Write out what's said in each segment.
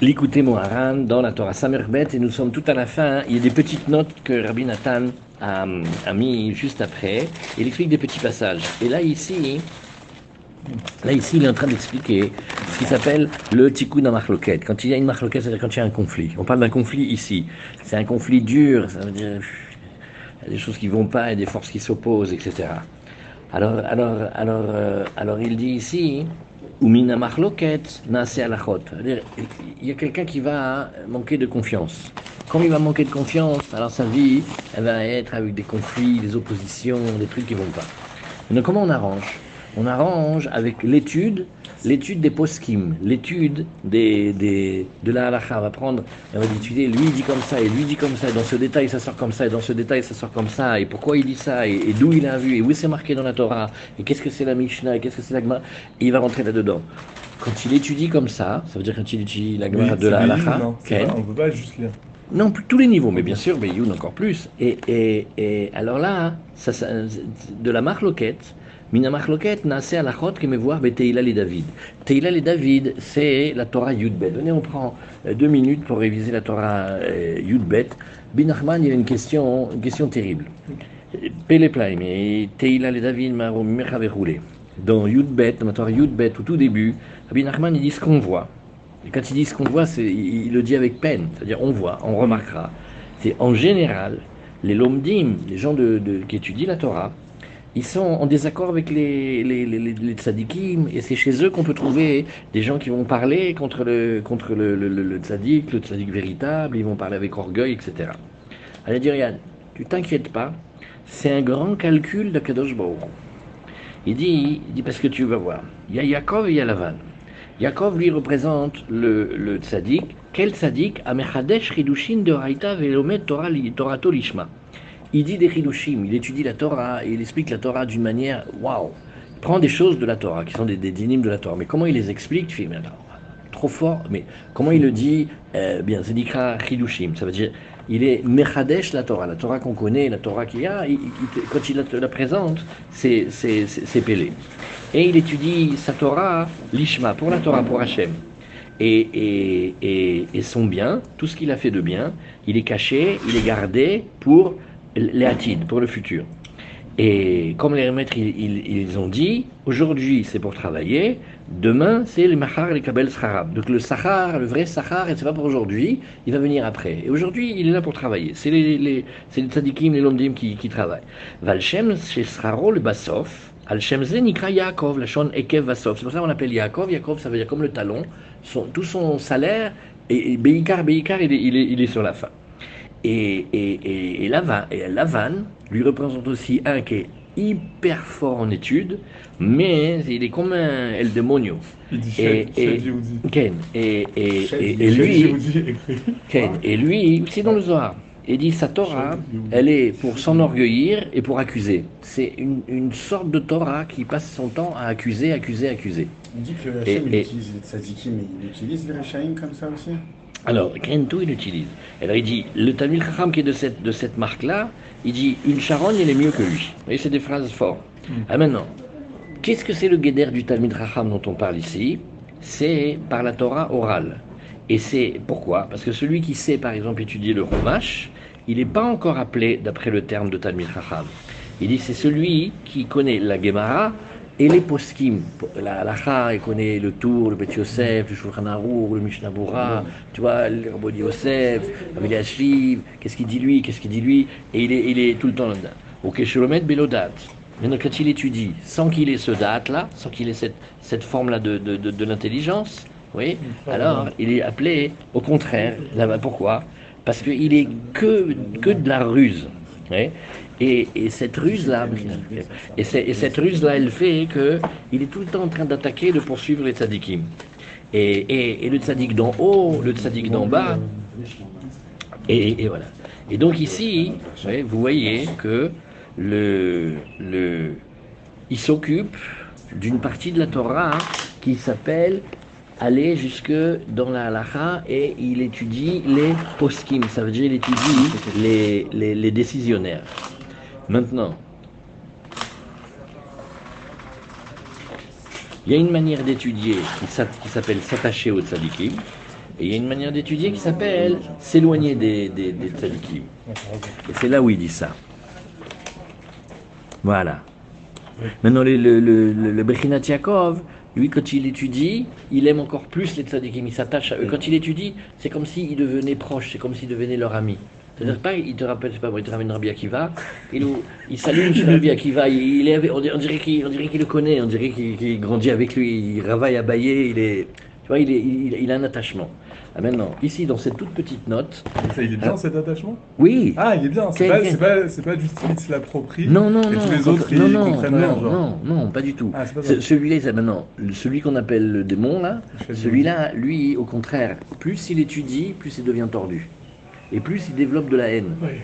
L'écouter Moharan dans la Torah Samerbet et nous sommes tout à la fin. Il y a des petites notes que Rabbi Nathan a, a mis juste après. Il explique des petits passages. Et là, ici, là, ici, il est en train d'expliquer ce qui s'appelle le tikkun marloquette. Quand il y a une marloquette, c'est-à-dire quand il y a un conflit. On parle d'un conflit ici. C'est un conflit dur, ça veut dire des choses qui vont pas et des forces qui s'opposent, etc. Alors, alors, alors, euh, alors il dit ici, Il y a quelqu'un qui va manquer de confiance. Comme il va manquer de confiance, alors sa vie, elle va être avec des conflits, des oppositions, des trucs qui vont pas. Donc comment on arrange? On arrange avec l'étude, l'étude des poskim, l'étude des, des, de la halacha. On va prendre, on va étudier, lui il dit comme ça, et lui dit comme ça, et dans ce détail ça sort comme ça, et dans ce détail ça sort comme ça, et pourquoi il dit ça, et, et d'où il a vu, et où c'est marqué dans la Torah, et qu'est-ce que c'est la Mishnah, et qu'est-ce que c'est la Gemara, et il va rentrer là-dedans. Quand il étudie comme ça, ça veut dire quand il étudie la Gemara Oui, de la pas- On peut pas juste lire. non, plus- tous les niveaux, mais bien sûr, Beyoun encore plus. Et, et, et alors là, ça, ça- de la marloquette, Mina marloquette, nase alachot que me voir Teila les David. Teila les David, c'est la Torah Yudbet. Venez, on prend euh, deux minutes pour réviser la Torah euh, Yudbet. Bin Achman, il a une question, une question terrible. Péléplaim, et Teila les David, Marom Mechaveroulé. Dans Yudbet, dans la Torah Yudbet, au tout début, Rabbi Nachman, il dit ce qu'on voit. Et quand il dit ce qu'on voit, il, le dit avec peine. C'est-à-dire, on voit, on remarquera. C'est en général, les lomdim, les gens qui étudient la Torah, ils sont en désaccord avec les, les, les, et c'est chez eux qu'on peut trouver des gens qui vont parler contre le, contre le, le, le- véritable, ils vont parler avec orgueil, etc. Allez dire, tu t'inquiètes pas, c'est un grand calcul de Kadosh Baruch. Il dit, il dit parce que tu vas voir, il y a Yaakov et il y a Lavan. Yaakov, lui, représente le, le tzaddik. Quel tzaddik Amechadesh Ridushin de Raïta Velomet Torah Torato Lishma. Il dit des Hidushim, il étudie la Torah il explique la Torah d'une manière waouh. Il prend des choses de la Torah qui sont des, des dynimes de la Torah. Mais comment il les explique Tu fais, mais attends, trop fort. Mais comment il le dit Euh, Bien, c'est Nikra Hidushim. Ça veut dire, il est Mechadesh la Torah, la Torah qu'on connaît, la Torah qu'il y a. quand il la, la présente, c'est c'est- Pélé. Et il étudie sa Torah, l'Ishma, pour la Torah, pour Hachem. Et, et, et son bien, tout ce qu'il a fait de bien, il est caché, il est gardé pour les pour le futur. Et comme les maîtres, ils, ont dit, aujourd'hui c'est pour travailler, demain c'est les mahar et les kabel. Donc le sahar, le vrai sahar, et c'est pas pour aujourd'hui, il va venir après. Et aujourd'hui, il est là pour travailler. C'est les, les, les tzadikim, les lomdim qui, travaillent. Valshem, chez Sraro, le basof, Al-Shem Yaakov, la shon Ekev Vasov. C'est pour ça qu'on l'appelle Yaakov. Yaakov, ça veut dire comme le talon. Son- tout son salaire, et, et Beikar, Beikar, il est sur la fin. Et, et, et, et Lavan, et Lavan lui représente aussi un qui est hyper fort en études, mais il est comme un El Demonio. Il dit Et- et-. Ken. Et, lui, Yehudi écrit. Ken. Et lui, c'est dans le Zohar. Il dit sa Torah, elle est pour s'enorgueillir et pour accuser. C'est une, une sorte de Torah qui passe son temps à accuser, accuser, accuser. On dit que Et- Hachem utilise les tzadikim, mais il utilise les Rechaim comme ça aussi Alors, Krentou, il utilise. Alors, il dit, le Tamil Chacham qui est de cette, de cette marque-là, il dit, une charogne, elle est mieux que lui. Vous voyez, c'est des phrases fortes. Ah, maintenant, qu'est-ce que c'est le guéder du Talmud Chacham dont on parle ici? C'est par la Torah orale. Et c'est pourquoi? Parce que celui qui sait, par exemple, étudier le Chumash, il n'est pas encore appelé d'après le terme de Talmud Chacham. Il dit, c'est celui qui connaît la Gemara et les poskim. La halacha, il connaît le Tour, le Bet Yosef, le Shulchan Aruch, le Mishnah Bura, tu vois, le Rabbi Yosef, Rabbi Ashriv, qu'est-ce qu'il dit lui, qu'est-ce qu'il dit lui, et il est, il est tout le temps là-dedans. Ok, Sholomet Belodat. Maintenant, quand il étudie, sans qu'il ait ce date-là, sans qu'il ait cette, cette forme-là de, de, de, de l'intelligence, oui, alors il est appelé au contraire. Là-bas, pourquoi? Parce qu'il est que, que de la ruse. oui. Et, et cette ruse-là, et, cette ruse-là, elle fait que il est tout le temps en train d'attaquer, de poursuivre les tzadikim. Et, le tzadik d'en haut, le tzadik d'en bas, et, voilà. Et donc ici, vous voyez que le, le, il s'occupe d'une partie de la Torah qui s'appelle aller jusque dans la halacha et il étudie les poskim, ça veut dire il étudie les, les, les décisionnaires. Maintenant, il y a une manière d'étudier qui s'a- qui s'appelle s'attacher au tzadikim. Et il y a une manière d'étudier qui s'appelle s'éloigner des, des, tzadikim. Et c'est là où il dit ça. Voilà. Maintenant, le, le, lui, quand il étudie, il aime encore plus les tzadikim, il s'attache à eux. Quand il étudie, c'est comme s'il devenait proche, c'est comme s'il devenait leur ami. C'est-à-dire pas, il te rappelle, c'est pas il te ramène Rabbi Akiva, il, nous- il s'allume sur Rabbi Akiva, il, il est on dirait, qu'il on dirait qu'il le connaît, on dirait qu'il qu'il grandit avec lui, il ravaille à bailler, il est, tu vois, il, est, il, il a un attachement. Ah, maintenant, ici, dans cette toute petite note, Ça, il est bien cet attachement? oui, Ah, il est bien. C'est pas, c'est pas, c'est pas du style il se l'approprie. non, non, Et non, tous les autres, ils non, non, comprennent rien, non, genre. non, non, pas du tout. Ah, c'est pas. Celui-là, c'est maintenant, celui qu'on appelle le démon, là, celui-là, lui, au contraire, plus il étudie, plus il devient tordu. Et plus il développe de la haine. Oui.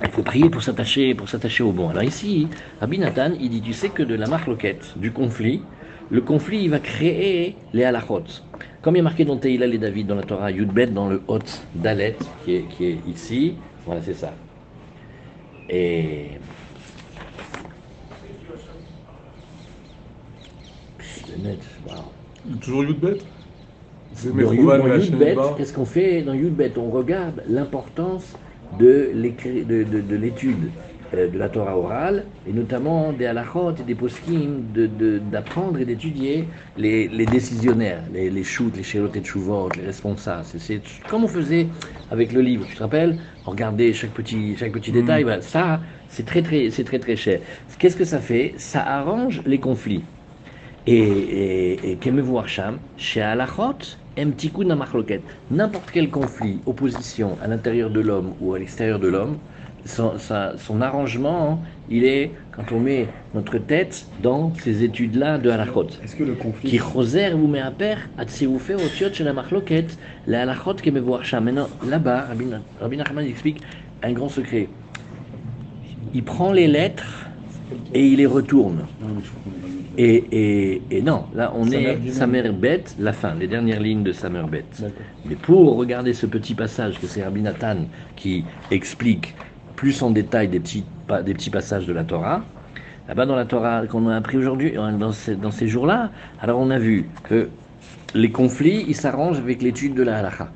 Il faut prier pour s'attacher, pour s'attacher au bon. Alors ici, Rabbi Nathan, il dit, tu sais que de la marloquette, du conflit, le conflit, il va créer les halachot. Comme il est marqué dans Teïla et David, dans la Torah, Yudbet, dans le Hot Dalet, qui est, qui est ici, voilà, c'est ça. Et... C'est net, waouh. Toujours Yudbet Dans, Sheneba. qu'est-ce qu'on fait dans Yudbet On regarde l'importance de l'écrit- de- de- de l'étude euh, de la Torah orale, et notamment des halachot et des poskim, d'apprendre et d'étudier les, les décisionnaires, les, les shoots, les shirot et tshuvot, les responsables. C'est- comme on faisait avec le livre, tu te rappelles? On regardait chaque petit, chaque petit Mhm. détail. Voilà, ça, c'est très, très, très, très cher. Qu'est-ce que ça fait? Ça arrange les conflits. Et, et, et Kemevu Arsham, chez Alachot, Mtikud Namachloket. N'importe quel conflit, opposition à l'intérieur de l'homme ou à l'extérieur de l'homme, son, sa- son arrangement, il est quand on met notre tête dans ces études-là de Alachot. Est-ce que le conflit. Qui choser vous met à père, à tsiroufer au tiot chez la marloquet, la halachot que me voir. Maintenant, là-bas, Rabbi Nachman explique un grand secret. Il prend les lettres et il les retourne. Et, et, et non, là on Samer est. Samer bête, la fin, les dernières lignes de Samer bête. Mais pour regarder ce petit passage que c'est Rabbi Nathan qui explique plus en détail des petits, des petits passages de la Torah, là-bas dans la Torah qu'on a appris aujourd'hui, euh, dans ces, dans ces jours-là, alors on a vu que les conflits, ils s'arrangent avec l'étude de la halakha.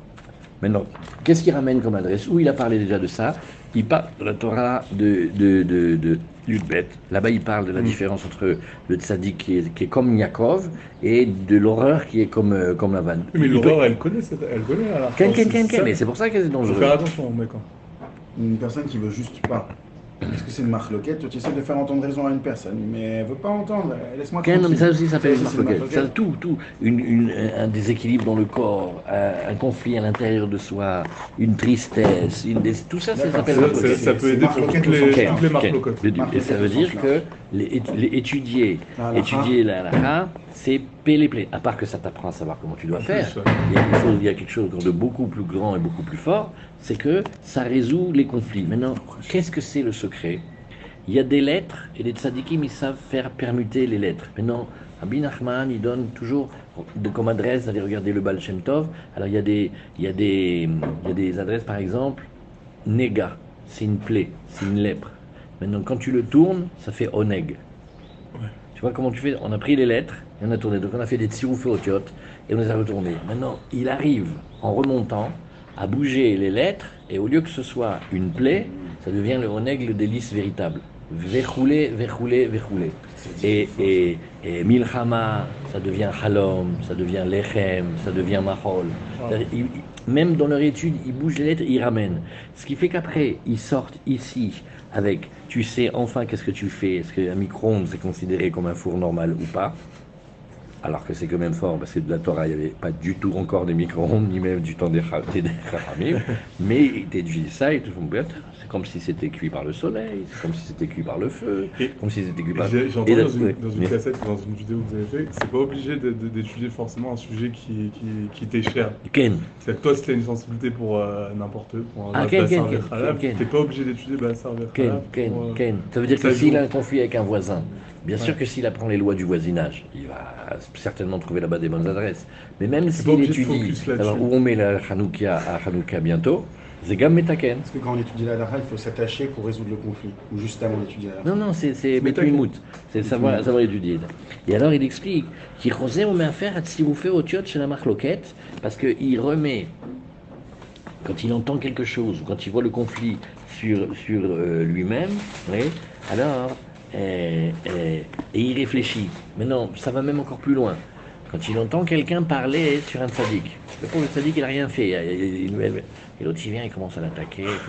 Maintenant, qu'est-ce qu'il ramène comme adresse? Où il a parlé déjà de ça? Il parle de la Torah de, de, de, de Yudbet. Là-bas, il parle de la Mm. différence entre le tzaddik qui est, qui est comme Yaakov et de l'horreur qui est comme, euh, comme Lavan. Oui, mais peut- l'horreur, elle connaît cette. Elle connaît la Ken, ken, c'est ken, ken, ça. mais c'est pour ça que c'est Faut dangereux. faire attention, mec. hein. Une personne qui veut juste pas. Est-ce que c'est une marloquette tu essaies de faire entendre raison à une personne, mais elle veut pas entendre. Laisse-moi non, mais ça aussi, ça s'appelle une marloquette. Ça, tout, tout. Une, une- un déséquilibre dans le corps, un, un conflit à l'intérieur de soi, une tristesse, une des- tout ça, ça s'appelle marloquette. ça- ça peut aider pour toutes les, toutes Ken, marlocotes. Ken. Et ça veut dire que les, étu- les étudier, La étudier la halakha, c'est pélé play. À part que ça t'apprend à savoir comment tu dois faire. plus, ouais. Il y, a quelque chose, il y a quelque chose de beaucoup plus grand et beaucoup plus fort, c'est que ça résout les conflits. Maintenant, qu'est-ce que c'est le secret? Il y a des lettres et les tzadikim, ils savent faire permuter les lettres. Maintenant, Rabbi Nachman, il donne toujours de, comme adresse d'aller regarder le Baal Shem Tov. Alors, il y, a des, il, y a des, il y a des adresses, par exemple, Nega, c'est une plaie, c'est une lèpre. Maintenant, quand tu le tournes, ça fait Oneg. Ouais. Tu vois comment tu fais? On a pris les lettres et on a tourné. Donc on a fait des tsiroufs otiotes et on les a retournés. Maintenant, il arrive, en remontant, à bouger les lettres et au lieu que ce soit une plaie, ça devient le des lys véritable. Verroulé, verroulé, verroulé. Et, et, et Milchama, ça devient Halom, ça devient Lechem, ça devient Mahol. Même dans leur étude, ils bougent les lettres, ils ramènent. Ce qui fait qu'après, ils sortent ici avec, tu sais enfin qu'est-ce que tu fais, est-ce qu'un micro-ondes c'est considéré comme un four normal ou pas? Alors que c'est quand même fort, parce que de la Torah, il n'y avait pas du tout encore des micro-ondes, ni même du temps des des- mais ils t'étudient ça et te font bien. Comme si c'était cuit par le soleil, comme si c'était cuit par le feu, Et- comme si c'était cuit par... J'ai j'ai Et entendu dans une, dans une mais- cassette, dans une vidéo que vous avez fait, c'est pas obligé d'étudier forcément un sujet qui, qui, qui t'est cher. Ken, C'est toi, si t'as une sensibilité pour euh, n'importe pour un Ah, Ken, Ken, Ken, t'es pas obligé d'étudier Bassar Ken, Ken, pour, euh, Ken. Ça veut dire que s'il a un conflit avec un voisin, bien sûr que s'il apprend les lois du voisinage, il va certainement trouver là-bas des bonnes adresses. Mais même s'il étudie, alors où on met la Hanouka à Hanouka bientôt, זה גם מתקן. Parce que quand on étudie la Dara, il faut s'attacher pour résoudre le conflit. Ou juste avant d'étudier la Dara. Non, non, c'est c'est מתקן. בתמימות. C'est savoir, savoir étudier. Et alors il explique qu'il חוזר ומאפר את צירופי אותיות של המחלוקת, parce qu'il remet, quand il entend quelque chose, ou quand il voit le conflit sur, sur euh, lui-même, oui, alors, euh, euh, et il réfléchit. Mais non, ça va même encore plus loin. Quand il entend quelqu'un parler sur un sadique, le pauvre sadique, il n'a rien fait. il- Et l'autre, il vient, il commence à l'attaquer.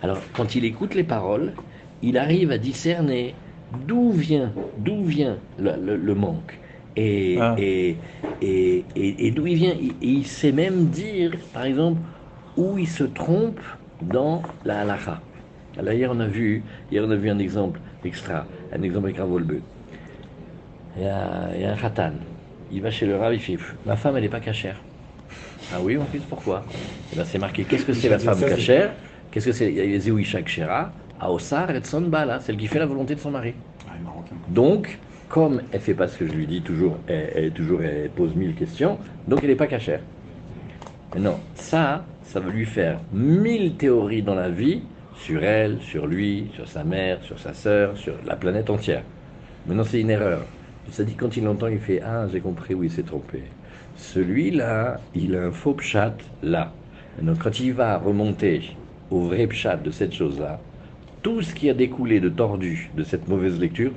Alors, quand il écoute les paroles, il arrive à discerner d'où vient, d'où vient le, le- le manque. Et, Ah. et, et, et- et d'où il vient. Et, il sait même dire, par exemple, où il se trompe dans la halakha. Alors, hier, on a vu, hier, on a vu un exemple extra, un exemple avec un volbeu. Il y a, il y a un khatan. Il va chez le rab, il fait Ma femme, elle n'est pas cachère. Ah oui, mon fils, pourquoi? Eh ben, C'est marqué Qu'est-ce que c'est la femme cachère? Qu'est-ce que c'est? Il y a Zéouisha Kshera, Aosar et Bala, celle qui fait la volonté de son mari. Ah. Donc, comme elle fait pas ce que je lui dis toujours, elle, elle- toujours elle pose mille questions, donc elle n'est pas cachère. Mais non, ça, ça va lui faire mille théories dans la vie sur elle, sur lui, sur sa mère, sur sa sœur, sur la planète entière. Maintenant, c'est une erreur. Dit quand il l'entend, il fait Ah, j'ai compris, oui, il s'est trompé. Celui-là, il a un faux pchat là. Maintenant, quand il va remonter au vrai pchat de cette chose-là, tout ce qui a découlé de tordu de cette mauvaise lecture,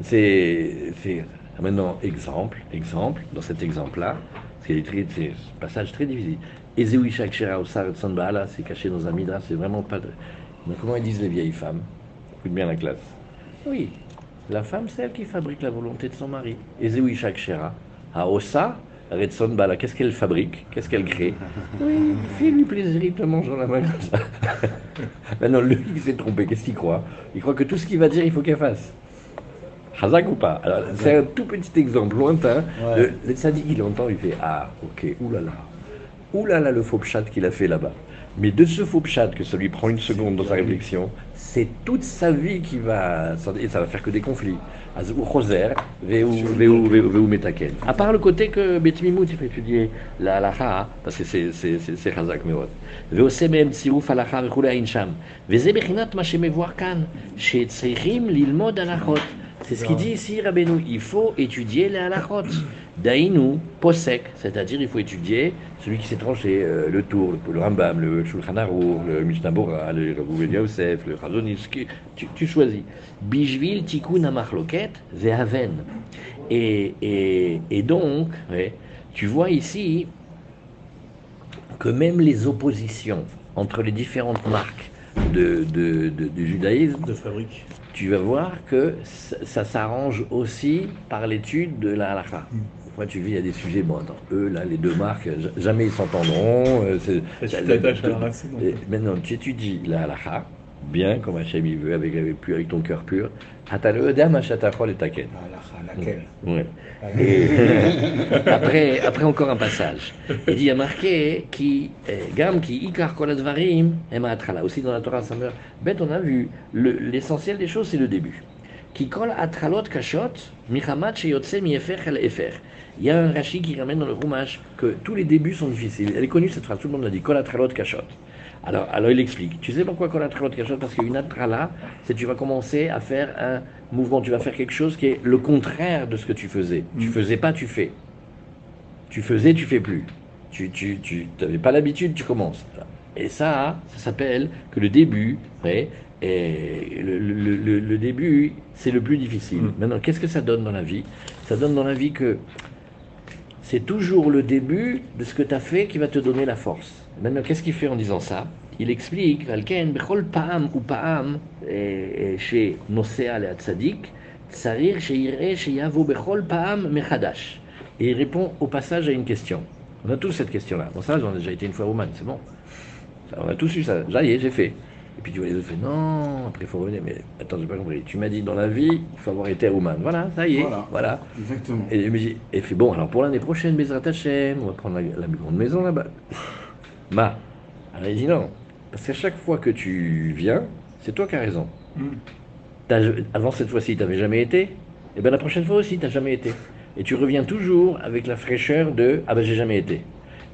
c'est. c'est- Maintenant, exemple, exemple, dans cet exemple-là, c'est un passage très difficile. Ezewi Shakshera Osar et Tson Baala, c'est caché dans un midra, c'est vraiment pas. Mais comment ils disent les vieilles femmes? Écoute bien la classe. Oui, la femme, c'est elle qui fabrique la volonté de son mari. Ezewi Shakshera, Aosa, Redson Bala, qu'est-ce qu'elle fabrique? Qu'est-ce qu'elle crée? Oui, fais-lui plaisir, il te mange dans la main comme ça. Maintenant, lui, il s'est trompé, qu'est-ce qu'il croit? Il croit que tout ce qu'il va dire, il faut qu'elle fasse. Hazak ou pas? Alors, c'est un tout petit exemple lointain. Ouais. Le, tzaddik, il entend, il fait Ah, ok, oulala. Oulala, le faux pchat qu'il a fait là-bas. Mais de ce faux pchat, que ça lui prend une seconde dans sa réflexion, c'est toute sa vie qui va. Et ça va faire que des conflits. Az ou choser, veu veu- veu- veu metaken. À part le côté que Betimimout, il faut étudier la halacha, parce que c'est- c'est c'est- c'est chazak מאוד. ועושה מהם צירוף הלכה וכולי האין שם. וזה בחינת מה שמבואר כאן, שצריכים ללמוד הלכות. C'est ce qu'il dit ici, Rabbeinu. Il faut étudier les halachot. Dainu, posek, c'est-à-dire il faut étudier celui qui s'est tranché, euh, le Tour, le, le Rambam, le Shulchan Aruch, le Mishnah Bora, le Rabouven Yosef, le Chazonish, tu, tu choisis. Bishvil tikkun hamachloket ve'aven. Et, et, et donc, ouais, tu vois ici que même les oppositions entre les différentes marques de, de- de- du judaïsme de fabrique. tu vas voir que ça, ça s'arrange aussi par l'étude de la halakha. Moi, tu vis, il y a des sujets, bon, attends, eux, là, les deux marques, ja- jamais ils s'entendront. euh, c'est- Et tu la- t'attaches à la- la racine. en et fait. Maintenant, tu étudies la halakha, bien comme Hachem il veut, avec, avec, avec ton cœur pur. Atalo Edam Hachatachol et Taken. La- laquelle Ouais. Et après, après encore un passage. Il dit, il y a marqué qui, eh, Gam qui ikar. Aussi dans la Torah, ça meurt. Bête, on a vu, le- l'essentiel des choses, c'est le début. Il y a un Rashi qui ramène dans le Rumash que tous les débuts sont difficiles. Elle est connue cette phrase, tout le monde l'a dit, kol atralot kashot. Alors, alors il explique. Tu sais pourquoi kol atralot kashot? Parce qu'une atrala, c'est tu vas commencer à faire un mouvement, tu vas faire quelque chose qui est le contraire de ce que tu faisais. Tu Mm. faisais pas, tu fais. Tu faisais, tu fais plus. Tu tu tu n'avais pas l'habitude, tu commences. Et ça, ça s'appelle que le début, ouais, et le, le- le- le début, c'est le plus difficile. Mm. Maintenant, qu'est-ce que ça donne dans la vie? Ça donne dans la vie que c'est toujours le début de ce que tu as fait qui va te donner la force. Maintenant, qu'est-ce qu'il fait en disant ça? Il explique, Valken, Bechol Pa'am ou Pa'am, chez Nosea le Tzadik, Tsarir Sheireh Sheyavo Bechol Pa'am Mechadash. Et il répond au passage à une question. On a tous cette question-là. Bon, ça, j'en ai déjà été une fois au Man, c'est bon. On a tous eu ça. Ça y est, j'ai fait. Et puis tu vois les autres fait non, après il faut revenir. Mais attends, j'ai pas compris. Tu m'as dit dans la vie, il faut avoir été Ouman. Voilà, ça y est. Voilà. voilà. Exactement. Et il me dit, et fait bon, alors pour l'année prochaine, Bezrat Hashem, on va prendre la, la grande maison là-bas. Ma, alors il dit non, parce qu'à chaque fois que tu viens, c'est toi qui as raison. Mm. Avant cette fois-ci, tu n'avais jamais été, et bien la prochaine fois aussi, tu n'as jamais été. Et tu reviens toujours avec la fraîcheur de ah ben j'ai jamais été.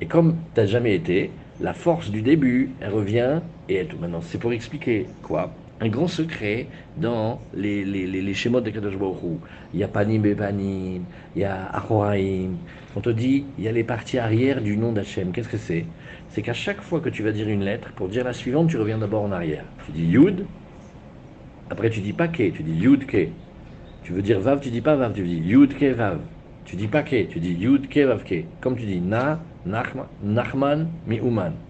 Et comme tu n'as jamais été, la force du début, elle revient, et elle- maintenant c'est pour expliquer quoi Un grand secret dans les, les, schémas de Kadosh Baruch. Il y a Panim il y a Achoraim. On te dit, il y a les parties arrière du nom d'Hachem. Qu'est-ce que c'est? C'est qu'à chaque fois que tu vas dire une lettre, pour dire la suivante, tu reviens d'abord en arrière. Tu dis Yud, après tu dis pas tu dis Yud Ke. Tu veux dire Vav, tu dis pas Vav, tu dis Yud Ke Vav. Tu dis pas tu dis Yud Ke Vav Ke. Comme tu dis Na, Nachman, Mi'uman.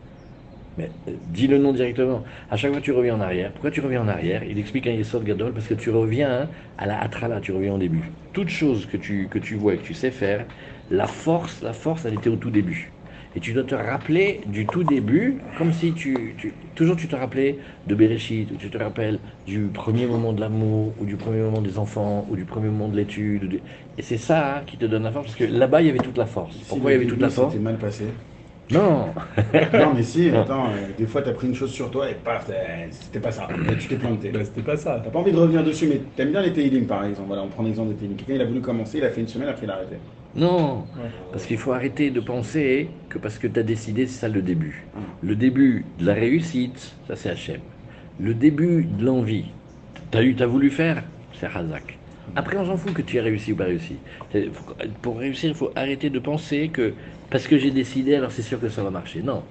Mais euh, dis le nom directement. À chaque fois tu reviens en arrière. Pourquoi tu reviens en arrière? Il explique un Yesod Gadol parce que tu reviens hein, à la Atrala, tu reviens au début. Toute chose que tu, que tu vois et que tu sais faire, la force, la force, elle était au tout début. Et tu dois te rappeler du tout début, comme si tu, tu- toujours tu te rappelais de Bereshit, ou tu te rappelles du premier moment de l'amour, ou du premier moment des enfants, ou du premier moment de l'étude. Et c'est ça hein, qui te donne la force, parce que là-bas il y avait toute la force. Si Pourquoi il y avait toute la force C'était mal passé. Non non, mais si, attends, euh, des fois, t'as pris une chose sur toi et paf, euh, c'était pas ça. Et tu t'es planté. Bah, c'était pas ça. T'as pas envie de revenir dessus, mais t'aimes bien les Teilim par exemple. Voilà, on prend l'exemple des Teilim. Quelqu'un il a voulu commencer, il a fait une semaine, après il a arrêté. Non. Parce qu'il faut arrêter de penser que parce que tu as décidé, c'est ça le début. Le début de la réussite, ça c'est Hachem. Le début de l'envie, tu as, eu, t'as voulu faire, c'est Razak. Après, on s'en fout que tu aies réussi ou pas réussi. Pour réussir, il faut arrêter de penser que parce que j'ai décidé, alors c'est sûr que ça va marcher. Non.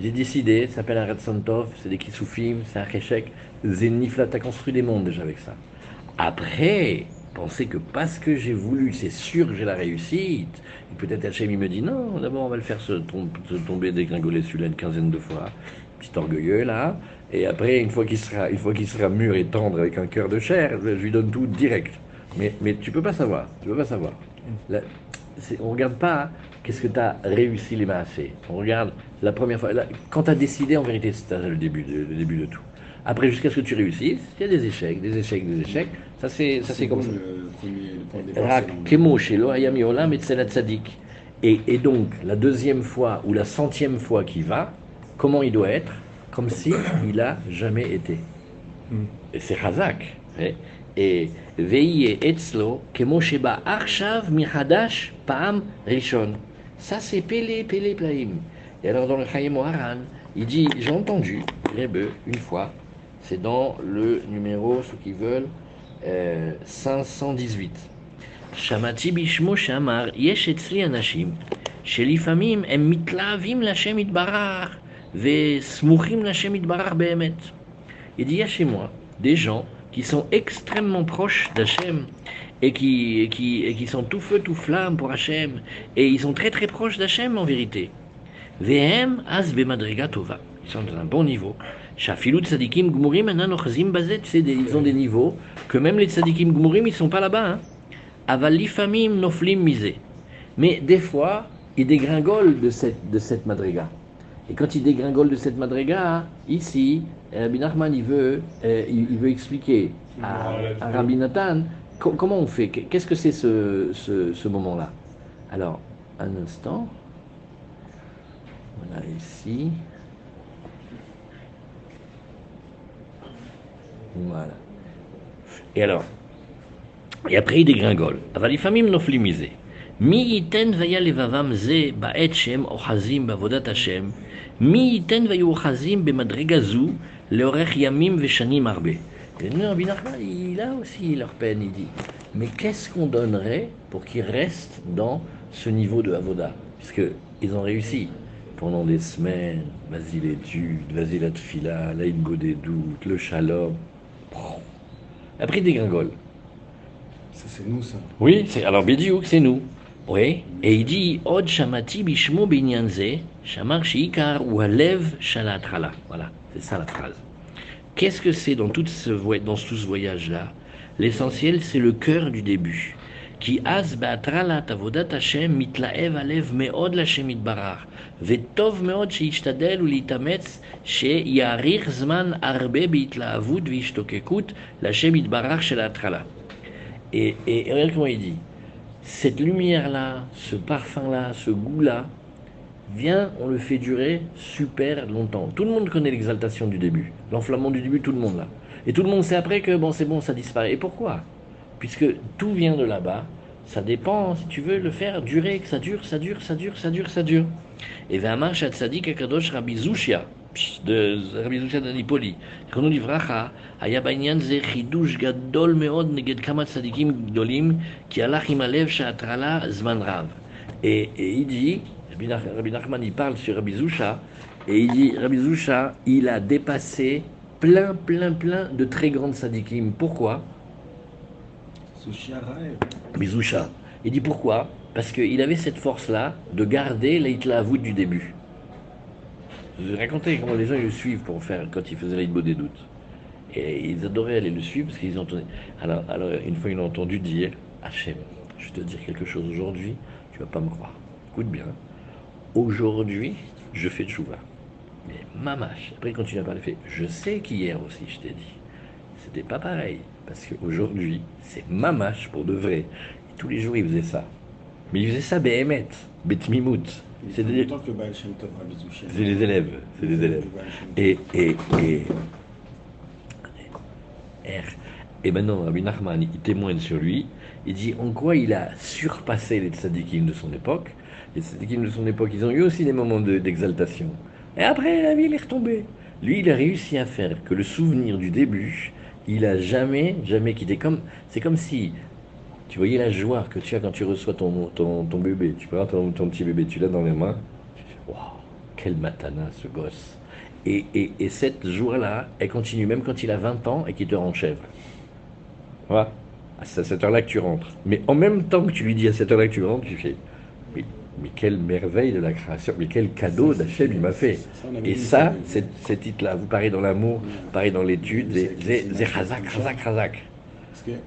J'ai décidé, ça s'appelle un Red Santov, c'est des Kissoufim, c'est un Réchec. Zénifla, tu as construit des mondes déjà avec ça. Après, penser que parce que j'ai voulu, c'est sûr que j'ai la réussite. Et peut-être Hachem, il me dit non, d'abord on va le faire se, tom- se tomber, dégringoler celui-là une quinzaine de fois. Petit orgueilleux là. Et après, une fois qu'il sera, une fois qu'il sera mûr et tendre avec un cœur de chair, je lui donne tout direct. Mais, mais tu peux pas savoir. Tu peux pas savoir. Là, on regarde pas qu'est-ce que tu as réussi les massés. On regarde la première fois. quand tu as décidé, en vérité, c'est le début, le début de tout. Après, jusqu'à ce que tu réussisses, il y a des échecs, des échecs, des échecs. Ça, c'est, ça, c'est comme ça. Yolam etzel hatzadik. Et, et donc, la deuxième fois ou la centième fois qu'il va, comment il doit être? Comme si il a jamais été. Hmm. Et c'est Hazak. Et- Et veille etzlo kemo sheba arshav mihadash paam rishon. Ça, c'est Pélé, Pélé, Plaim. Et alors, dans le Chaim Haran, il dit J'ai entendu, Rebbe, une fois, c'est dans le numéro, ceux qui veulent, euh, 518. שמעתי בשמו שאמר, יש אצלי אנשים שלפעמים הם מתלהבים לשם יתברך וסמוכים לשם יתברך באמת. Il dit, il y a chez moi des gens qui sont extrêmement proches d'Hachem et qui, et qui, et qui sont tout feu, tout flamme pour Hachem. Et ils sont très très proches d'Hachem en vérité. Vehem az bemadriga tova. Ils sont dans un bon niveau. Shafilut tzadikim gmurim ochazim bazet. Ils ont des niveaux que même les tzadikim gmurim, ils sont pas là-bas. Hein. Aval lifamim noflim misé. Mais des fois, ils dégringolent de cette, de cette madriga. Et quand ils dégringolent de cette madriga, ici, euh, Rabbi Nachman, il veut, euh, il, il veut expliquer à, Rabbi Nathan co- comment on fait, qu'est-ce que c'est ce, ce, ce moment-là? Alors, un instant. Voilà, ici. Voilà. Et alors, et après il dégringole. אבל לפעמים נופלים מזה. מי ייתן והיה לבבם זה בעת שהם אוחזים בעבודת השם? מי ייתן ויהיו אוחזים במדרגה זו לאורך ימים ושנים הרבה? Et nous, Rabbi Nachman, il a aussi leur peine, il dit. Mais qu'est-ce qu'on donnerait pour qu'ils restent dans ce niveau de Avoda Puisqu'ils ont réussi pendant des semaines. Vas-y l'étude, vas-y la tfila, la ingo des doutes, le shalom. après, il dégringole. Ça, c'est nous, ça. Oui, c'est alors Bidiouk, c'est nous. Oui, et il dit Od shamati bishmo binyan ze, shamar shiikar ou alev shalatrala. Voilà, c'est ça la phrase. Qu'est-ce que c'est dans, ce, dans tout ce voyage-là? L'essentiel, c'est le cœur du début. Qui az be'atrala tavodat Hashem mitlaev alev meod l'Hashem itbarach. וטוב מאוד שישתדל ולהתאמץ שיאריך זמן הרבה בהתלהבות והשתוקקות להשם יתברך של ההתחלה. Et, et regarde comment il dit. Cette lumière-là, ce parfum-là, ce goût-là, vient, on le fait durer super longtemps. Tout le monde connaît l'exaltation du début, l'enflammement du début, tout le monde là. Et tout le monde sait après que bon, c'est bon, ça disparaît. Et pourquoi Puisque tout vient de là-bas, Ça dépend, si tu veux le faire durer, que ça dure, ça dure, ça dure, ça dure, ça dure. Et Ve'amar Shatzadik Akadosh Rabbi Zushia, de Rabbi Zushia d'Anipoli, זיכרונו לברכה, היה בעניין זה חידוש גדול מאוד נגד כמה צדיקים גדולים, כי הלך עם הלב שההטרלה זמן רב. Et, et il dit, Rabbi Nach- Rabbi Nachman il parle sur Rabbi Zusha, et il dit, Rabbi Zusha, il a dépassé plein, plein, plein de très grandes sadikim. Pourquoi Sushi Araev. Rabbi Zusha. Il dit pourquoi? Parce qu'il avait cette force-là de garder l'Aïtla du début. Je raconté comment les gens ils le suivent pour faire quand il faisait l'Aïtbo des doutes. Et ils adoraient aller le suivre parce qu'ils entendaient. Alors, alors, une fois, ils l'ont entendu dire Hachem, je vais te dire quelque chose aujourd'hui, tu vas pas me croire. Écoute bien. Aujourd'hui, je fais tchouva. Mais mamache. Après, il continue à parler. fait Je sais qu'hier aussi, je t'ai dit. C'était pas pareil. Parce qu'aujourd'hui, c'est mamache pour de vrai. Et tous les jours, il faisait ça. Mais il faisait ça Behemet, Betmimout. Il C'est des, c'est des élèves. C'est des élèves. Et, et, et, et, maintenant, Rabbi Nachman, il témoigne sur lui. Il dit en quoi il a surpassé les tzadikim de son époque? Les tzadikim de son époque, ils ont eu aussi des moments de- d'exaltation. et après, la vie, il est retombé. Lui, il a réussi à faire que le souvenir du début, il a jamais, jamais quitté. Comme, c'est comme si tu voyais la joie que tu as quand tu reçois ton, ton, ton bébé. Tu prends ton, ton petit bébé, tu l'as dans les mains. Tu fais, waouh, quel matana ce gosse. Et, et, et cette joie-là, elle continue même quand il a 20 ans et qu'il te rend chèvre. Voilà. C'est à cette heure-là que tu rentres. Mais en même temps que tu lui dis à cette heure-là que tu rentres, tu fais mais, quelle merveille de la création, mais quel cadeau d'Hachem il m'a fait. Ça, Et ça, cette titre-là, vous parlez dans l'amour, pareil dans l'étude, c'est chazak, chazak, chazak.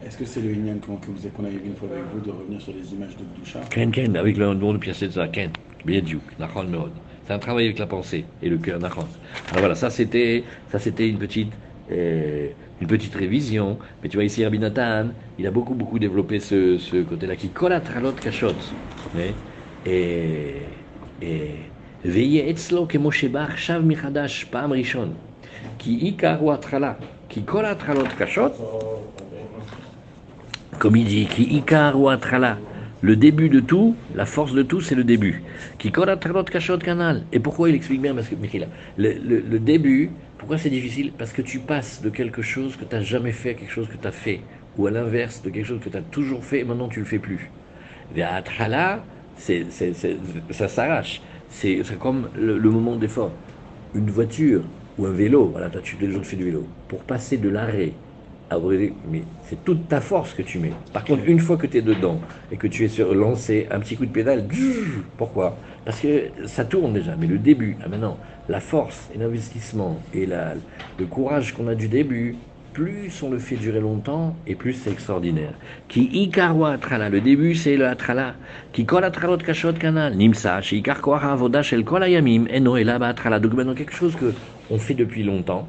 Est-ce que c'est le Inyan qu'on que vous- qu'on a eu une fois avec vous de revenir sur les images de Gdusha Ken, Ken, avec le nom de Piasetza, Ken, Biediouk, Nachon Meod. C'est un travail avec la pensée et le cœur, Nachon. Alors voilà, ça c'était, ça une petite, euh, une petite révision. Mais tu vois ici, Rabbi Nathan, il a beaucoup, beaucoup développé ce, ce côté-là qui colle à Tralot Kachot. Et, que Moshe Bar shav michadash pam rishon. Qui ikar ou atrala, qui colle à Tralot Kachot. Comme il dit, qui ikar ou atrala. Le début de tout, la force de tout, c'est le début. Qui colle à Tralot Kachot canal. Et pourquoi il explique bien Parce que, le, le, le début, pourquoi c'est difficile? Parce que tu passes de quelque chose que tu n'as jamais fait à quelque chose que tu as fait. Ou à l'inverse, de quelque chose que tu as toujours fait et maintenant tu ne le fais plus. Vers Atrala, c'est, ça s'arrache. C'est, comme le, moment d'effort. Une voiture ou un vélo, voilà, toi tu les tu fais du vélo. Pour passer de l'arrêt à brûler, mais c'est toute ta force que tu mets. Par contre, une fois que tu es dedans et que tu es sur lancé, un petit coup de pédale, pourquoi? Parce que ça tourne déjà, mais le début, ah maintenant, la force et l'investissement et la, le courage qu'on a du début, plus on le fait durer longtemps et plus c'est extraordinaire. Qui ikaro atrala, le début c'est le atrala. Qui kol atralot kashot kana, nimsa, shi ikarkoara avoda shel kol ayamim, eno elaba atrala. Donc maintenant quelque chose que on fait depuis longtemps.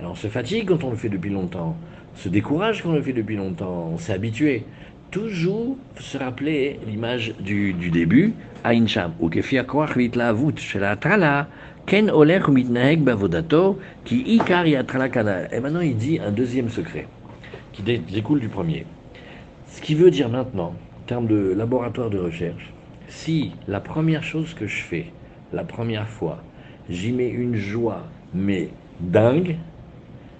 Alors on se fatigue quand on le fait depuis longtemps, on se décourage quand on le fait depuis longtemps, on s'est habitué. Toujours se rappeler l'image du, du début, Ainsham, ou kefia koach vitlavut shel atrala, Ken Oler Bavodato, ben qui Ikar Yatralakana. Et maintenant, il dit un deuxième secret, qui découle du premier. Ce qui veut dire maintenant, en termes de laboratoire de recherche, si la première chose que je fais, la première fois, j'y mets une joie, mais dingue,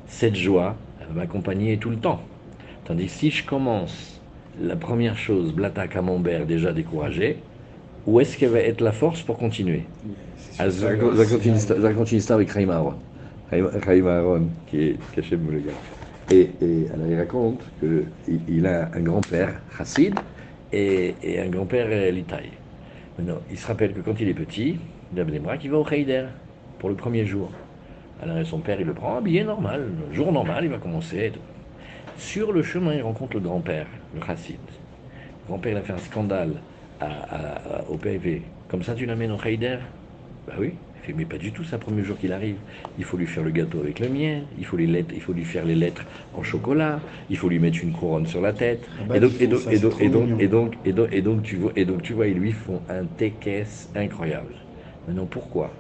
cette joie, va m'accompagner tout le temps. Tandis que si je commence la première chose, blata camembert déjà découragé, où est-ce qu'elle va être la force pour continuer? Histoire avec Chaim Aaron. Chaim Aaron, qui est caché le gars. Et, et alors il raconte qu'il il a un grand-père, Hassid, et, et un grand-père euh, Litaï. Maintenant, il se rappelle que quand il est petit, il a des bras qu'il va au Heider pour le premier jour. Alors son père, il le prend habillé normal, jour normal, il va commencer. Sur le chemin, il rencontre le grand-père, le Hassid. Le grand-père, il a fait un scandale à- à- à- au PV. Comme ça, tu l'amènes au Heider Bah oui. Il fait, mais pas du tout, c'est le premier jour qu'il arrive. Il faut lui faire le gâteau avec le miel, il faut, les lettres, il faut lui faire les lettres en chocolat, il faut lui mettre une couronne sur la tête. Ah bah, Et donc, et donc, ça, et donc, et donc, et donc, et donc, et donc, tu vois, et donc, tu vois, ils lui font un tékès incroyable. Maintenant, pourquoi?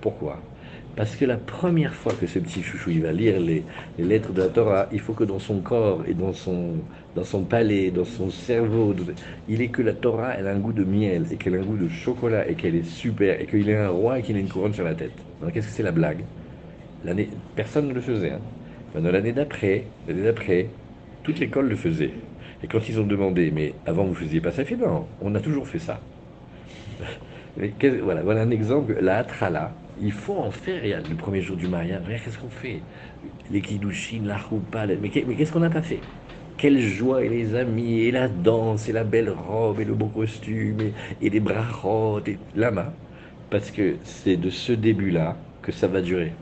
Pourquoi? Parce que la première fois que ce petit chouchou il va lire les, lettres de la Torah, il faut que dans son corps et dans son, dans son palais, dans son cerveau, il est que la Torah elle a un goût de miel et qu'elle a un goût de chocolat et qu'elle est super et qu'il est un roi et qu'il a une couronne sur la tête. Qu'est-ce que c'est la blague? L'année, personne ne le faisait. Hein. L'année d'après, l'année d'après, toute l'école le faisait. Et quand ils ont demandé, mais avant vous faisiez pas ça, fait non, on a toujours fait ça. Voilà, voilà un exemple, la Atrala, il faut en faire, il y a le premier jour du mariage, qu'est-ce qu'on fait? Les Kiddushin, la Choupa, la- mais qu'est- mais qu'est-ce qu'on n'a pas fait? Quelle joie, et les amis, et la danse, et la belle robe, et le beau costume, et, et les brachot, et lama. Parce que c'est de ce début-là que ça va durer.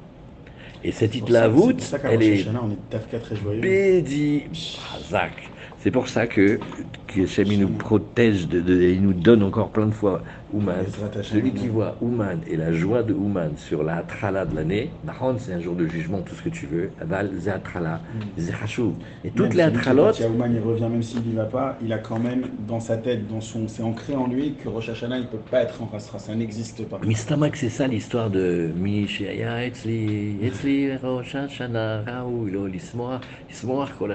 Et cette C'est c'est pour ça qu'à elle est Hashanah, on est très joyeux. Bédi Hazak. C'est pour ça que, que il nous protège, de, de- il nous donne encore plein de fois Ouman. Celui qui voit Ouman et la joie de Ouman sur la Trala de l'année, Nahon, c'est un jour de jugement, tout ce que tu veux, Aval, c'est Atrala, c'est Hachou. Et toutes les celui qui, Atralot, quand Yaouman, il revient, même s'il n'y va pas, il a quand même dans sa tête, dans son, c'est ancré en lui que Rosh Hashanah, il ne peut pas être en Rasra, ça n'existe pas. Mistamak, c'est ça l'histoire de Mishaya Etzli, Etzli Rosh Hashanah, Raoul, l'Ismoar, Ismoar Kol.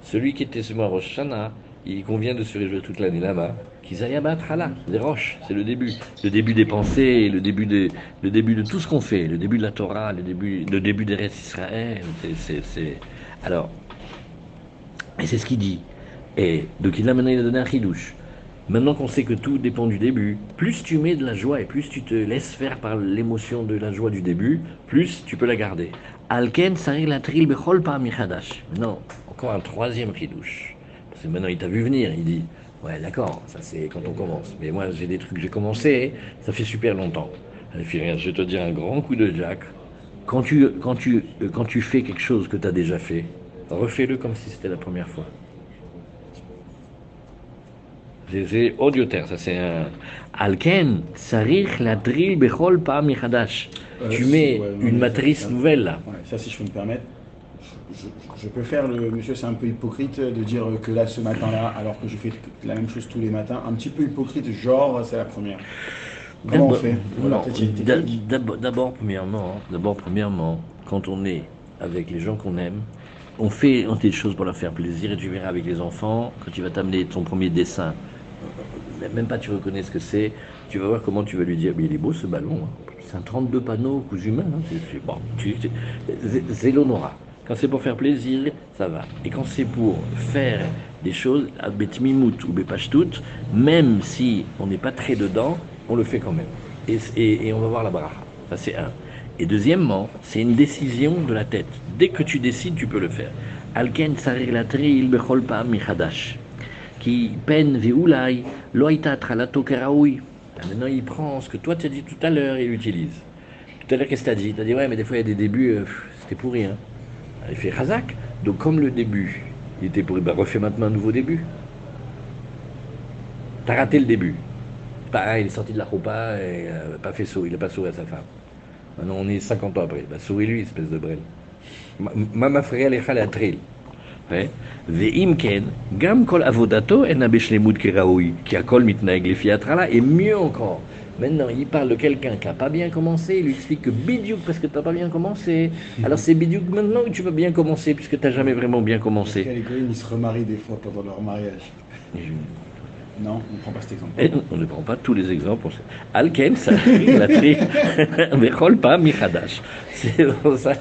Celui qui était Ismoar Rosh Hashanah, il convient de se réjouir toute l'année là-bas. Kizayabat Hala, les roches, c'est le début. Le début des pensées, le début de, le début de tout ce qu'on fait, le début de la Torah, le début, le début des restes Israël. c'est- Alors, et c'est ce qu'il dit. Et donc il a maintenant a donné un chidouche. Maintenant qu'on sait que tout dépend du début, plus tu mets de la joie et plus tu te laisses faire par l'émotion de la joie du début, plus tu peux la garder. Alken la tril bechol pa michadash. Non, encore un troisième chidouche. Maintenant il t'a vu venir, il dit Ouais, d'accord, ça c'est quand on commence. Mais moi j'ai des trucs que j'ai commencé, ça fait super longtemps. Je vais te dire un grand coup de jack. Quand tu, quand tu, euh, quand tu fais quelque chose que tu as déjà fait, refais-le comme si c'était la première fois. C'est- audiotaire, ça c'est un. Alken, sarich la drill bechol pa michadash. Euh, Tu mets ouais, une matrice nouvelle là. Ouais, ça, si je peux me permettre, je, peux faire le. Monsieur, c'est un peu hypocrite de dire que là, ce matin-là, alors que je fais la même chose tous les matins, un petit peu hypocrite, genre, c'est la première. Comment on D'abord- fait technique. D'abord, premièrement, d'abord, premièrement, quand on est avec les gens qu'on aime, on fait on fait des choses pour leur faire plaisir et tu verras avec les enfants, quand tu vas t'amener ton premier dessin, euh, même pas tu reconnais ce que c'est, tu vas voir comment tu vas lui dire, mais il est beau ce ballon, hein. c'est un 32 panneaux cousu main, hein. c'est, bon, Quand c'est pour faire plaisir, ça va. Et quand c'est pour faire des choses, betmimout ou bepashtout, même si on n'est pas très dedans, on le fait quand même. Et, on va voir la bracha. Ça, c'est un. Et deuxièmement, c'est une décision de la tête. Dès que tu décides, tu peux le faire. Alken pa'am michadash. Qui ve'ulai tralato. Ah, Maintenant, il prend ce que toi tu as dit tout à l'heure et il l'utilise. Tout à l'heure, qu'est-ce que tu as dit? Tu as dit, ouais, mais des fois, il y a des débuts, euh, c'était pourri. Hein Ah, Il fait Razak. Donc, comme le début, il était pourri, bah, refais maintenant un nouveau début. T'as raté le début. Pareil, il est sorti de la roupa et euh, pas fait sourire, il n'a pas souri à sa femme. Maintenant, on est 50 ans après. Bah, souris-lui, espèce de brel. מה מפריע לך להתחיל? אה? ואם כן, גם כל עבודתו אינה בשלמות כראוי, כי הכל מתנהג לפי ההתחלה, et mieux encore. Maintenant, il parle de quelqu'un qui n'a pas bien commencé, il lui explique que bidiouk parce que tu n'as pas bien commencé. Alors c'est bidiouk maintenant que tu vas bien commencer, puisque tu n'as jamais vraiment bien commencé. Les goïnes, ils se remarient des fois pendant leur mariage. Non, on ne prend pas cet exemple. Et on ne prend pas tous les exemples. Alken, ça pas Michadash. C'est pour ça.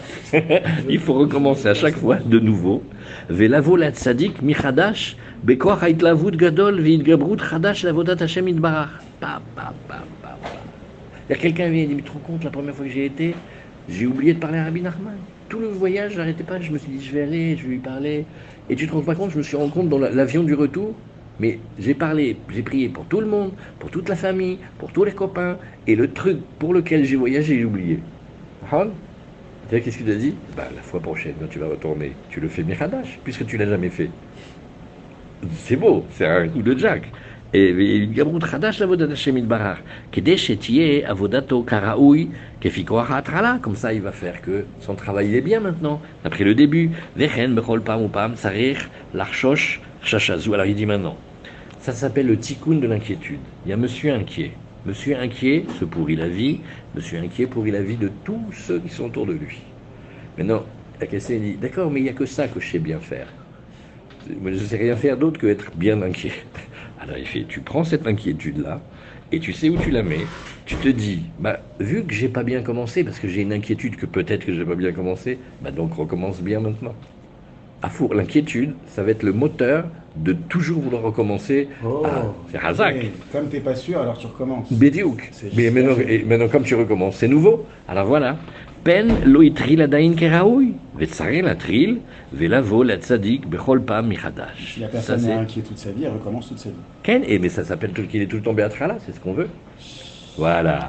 Il faut recommencer à chaque fois de nouveau. Velavo la tzadik Michadash, Bekoach haitlavut gadol v'idgabrut chadash lavodat Hashem pa, pa, pa, pa. Il quelqu'un qui vient et dit, mais tu te rends compte, la première fois que j'ai été, j'ai oublié de parler à Rabbi Nachman. Tout le voyage, j'arrêtais pas, je me suis dit, je vais aller, je vais lui parler. Et tu te rends pas compte, je me suis rendu compte dans la- l'avion du retour, mais j'ai parlé, j'ai prié pour tout le monde, pour toute la famille, pour tous les copains, et le truc pour lequel j'ai voyagé, j'ai oublié. Tu qu'est-ce qu'il a dit? Bah, La fois prochaine, quand tu vas retourner, tu le fais Miradash, puisque tu l'as jamais fait. C'est beau, c'est un coup de jack. Et גברות חדש לעבודת השם יתברך, כדי שתהיה עבודתו כראוי, כפי כוח ההתחלה, comme ça il va faire que son travail il est bien maintenant, d'après le début, וכן בכל פעם ופעם צריך לחשוש חשש הזו. Alors il dit maintenant, ça s'appelle le tikkun de l'inquiétude. Il y a monsieur inquiet. Me suis inquiet, se pourrit la vie, me suis inquiet pourrit la vie de tous ceux qui sont autour de lui. Maintenant, la question dit, d'accord, mais il n'y a que ça que je sais bien faire. Moi, je ne sais rien faire d'autre que être bien inquiet. Alors il fait, tu prends cette inquiétude-là, et tu sais où tu la mets. Tu te dis, bah, vu que j'ai pas bien commencé, parce que j'ai une inquiétude que peut-être que j'ai pas bien commencé, bah donc recommence bien maintenant. À four, l'inquiétude, ça va être le moteur de toujours vouloir recommencer. Oh, Ah, c'est Razak. oui. Comme t'es pas sûr, alors tu recommences. Bédiouk. Mais maintenant, comme tu recommences, c'est nouveau. Alors voilà. Michadash. Si la Ça, personne est c'est. toute sa vie, elle recommence toute sa vie. Et mais ça s'appelle tout qu'il est tout le temps Béatra là, c'est ce qu'on veut. Voilà.